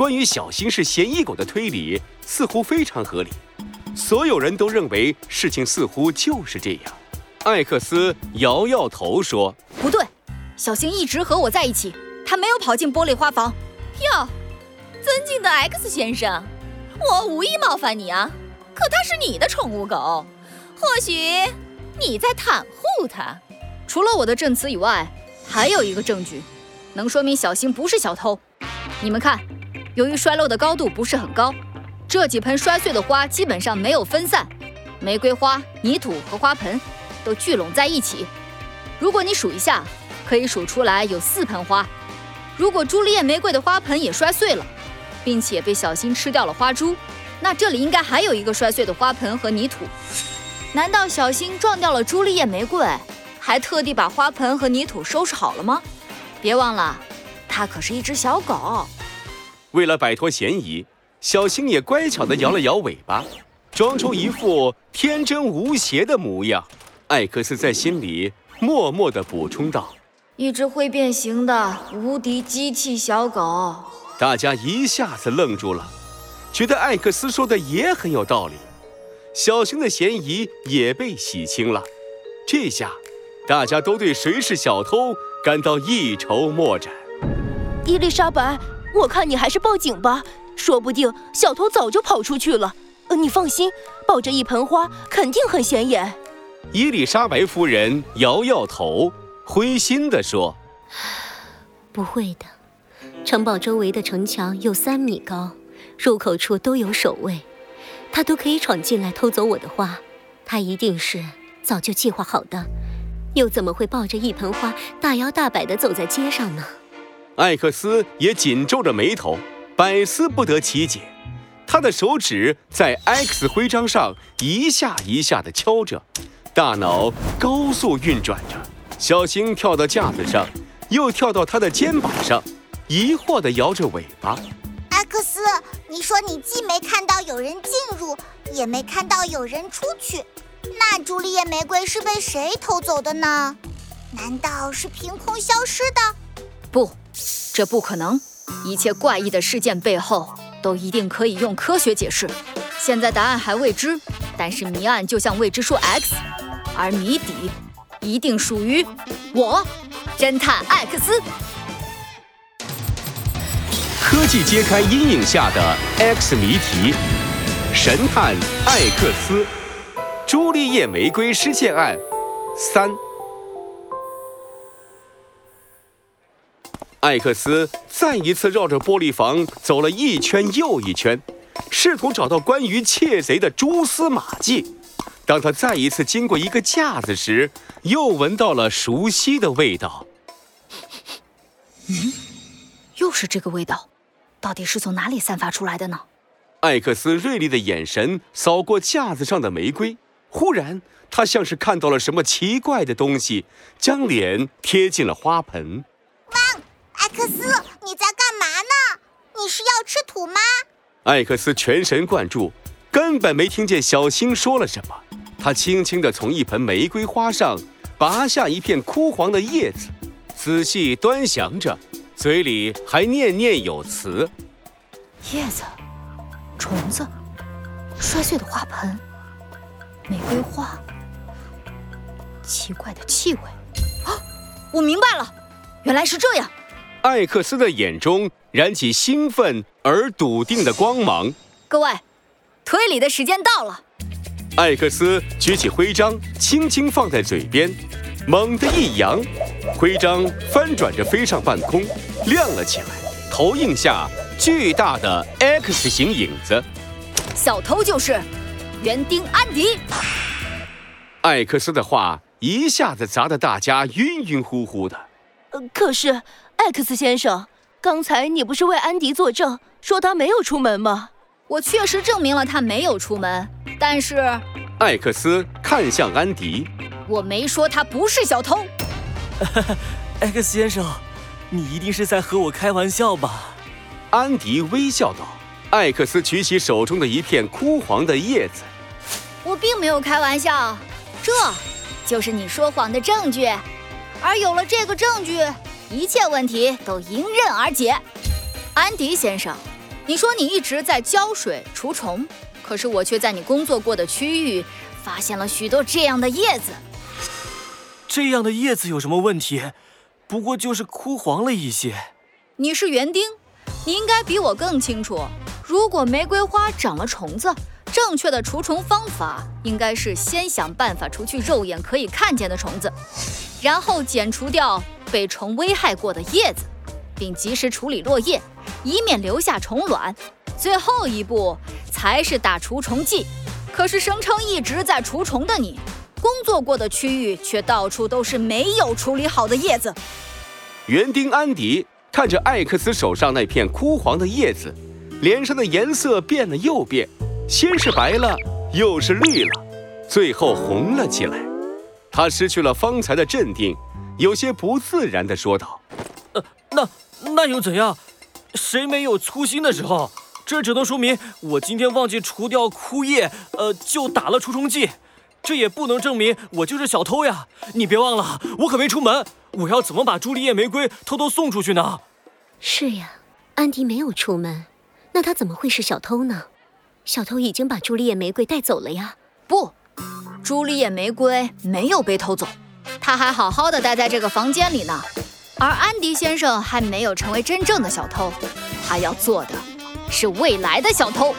关于小新是嫌疑狗的推理似乎非常合理，所有人都认为事情似乎就是这样。艾克斯摇摇头说：“不对，小新一直和我在一起，他没有跑进玻璃花房。”哟，尊敬的 X 先生，我无意冒犯你啊，可它是你的宠物狗，或许你在袒护它。除了我的证词以外，还有一个证据，能说明小新不是小偷。你们看。由于摔落的高度不是很高，这几盆摔碎的花基本上没有分散，玫瑰花、泥土和花盆都聚拢在一起。如果你数一下，可以数出来有四盆花。如果朱丽叶玫瑰的花盆也摔碎了，并且被小新吃掉了花珠，那这里应该还有一个摔碎的花盆和泥土。难道小新撞掉了朱丽叶玫瑰，还特地把花盆和泥土收拾好了吗？别忘了，它可是一只小狗。为了摆脱嫌疑，小星也乖巧地摇了摇尾巴，装出一副天真无邪的模样。艾克斯在心里默默地补充道：“一只会变形的无敌机器小狗。”大家一下子愣住了，觉得艾克斯说的也很有道理。小星的嫌疑也被洗清了，这下大家都对谁是小偷感到一筹莫展。伊丽莎白。我看你还是报警吧，说不定小偷早就跑出去了。呃，你放心，抱着一盆花肯定很显眼。伊丽莎白夫人摇摇头，灰心地说：“不会的，城堡周围的城墙有三米高，入口处都有守卫，他都可以闯进来偷走我的花。他一定是早就计划好的，又怎么会抱着一盆花大摇大摆地走在街上呢？”艾克斯也紧皱着眉头，百思不得其解。他的手指在 X 徽章上一下一下地敲着，大脑高速运转着。小星跳到架子上，又跳到他的肩膀上，疑惑地摇着尾巴。艾克斯你说你既没看到有人进入，也没看到有人出去，那朱丽叶玫瑰是被谁偷走的呢？难道是凭空消失的？不。这不可能！一切怪异的事件背后都一定可以用科学解释。现在答案还未知，但是谜案就像未知数 X，而谜底一定属于我，侦探艾克斯。科技揭开阴影下的 X 谜题，神探艾克斯，朱丽叶玫瑰失窃案三。艾克斯再一次绕着玻璃房走了一圈又一圈，试图找到关于窃贼的蛛丝马迹。当他再一次经过一个架子时，又闻到了熟悉的味道。嗯，又是这个味道，到底是从哪里散发出来的呢？艾克斯锐利的眼神扫过架子上的玫瑰，忽然，他像是看到了什么奇怪的东西，将脸贴近了花盆。艾克斯，你在干嘛呢？你是要吃土吗？艾克斯全神贯注，根本没听见小新说了什么。他轻轻地从一盆玫瑰花上拔下一片枯黄的叶子，仔细端详着，嘴里还念念有词：“叶子，虫子，摔碎的花盆，玫瑰花，奇怪的气味。”啊，我明白了，原来是这样。艾克斯的眼中燃起兴奋而笃定的光芒。各位，推理的时间到了。艾克斯举起徽章，轻轻放在嘴边，猛地一扬，徽章翻转着飞上半空，亮了起来，投影下巨大的 X 型影子。小偷就是园丁安迪。艾克斯的话一下子砸得大家晕晕乎乎的。呃，可是。X 先生，刚才你不是为安迪作证，说他没有出门吗？我确实证明了他没有出门，但是……艾克斯看向安迪，我没说他不是小偷。艾克斯先生，你一定是在和我开玩笑吧？安迪微笑道。艾克斯举起手中的一片枯黄的叶子，我并没有开玩笑，这就是你说谎的证据，而有了这个证据。一切问题都迎刃而解，安迪先生，你说你一直在浇水除虫，可是我却在你工作过的区域发现了许多这样的叶子。这样的叶子有什么问题？不过就是枯黄了一些。你是园丁，你应该比我更清楚。如果玫瑰花长了虫子，正确的除虫方法应该是先想办法除去肉眼可以看见的虫子，然后剪除掉被虫危害过的叶子，并及时处理落叶，以免留下虫卵。最后一步才是打除虫剂。可是声称一直在除虫的你，工作过的区域却到处都是没有处理好的叶子。园丁安迪看着艾克斯手上那片枯黄的叶子，脸上的颜色变了又变，先是白了，又是绿了，最后红了起来。他失去了方才的镇定，有些不自然地说道：“呃，那那又怎样？谁没有粗心的时候？这只能说明我今天忘记除掉枯叶，呃，就打了除虫剂。这也不能证明我就是小偷呀！你别忘了，我可没出门。我要怎么把朱丽叶玫瑰偷偷送出去呢？”是呀，安迪没有出门，那他怎么会是小偷呢？小偷已经把朱丽叶玫瑰带走了呀！不，朱丽叶玫瑰没有被偷走，他还好好的待在这个房间里呢。而安迪先生还没有成为真正的小偷，他要做的是未来的小偷。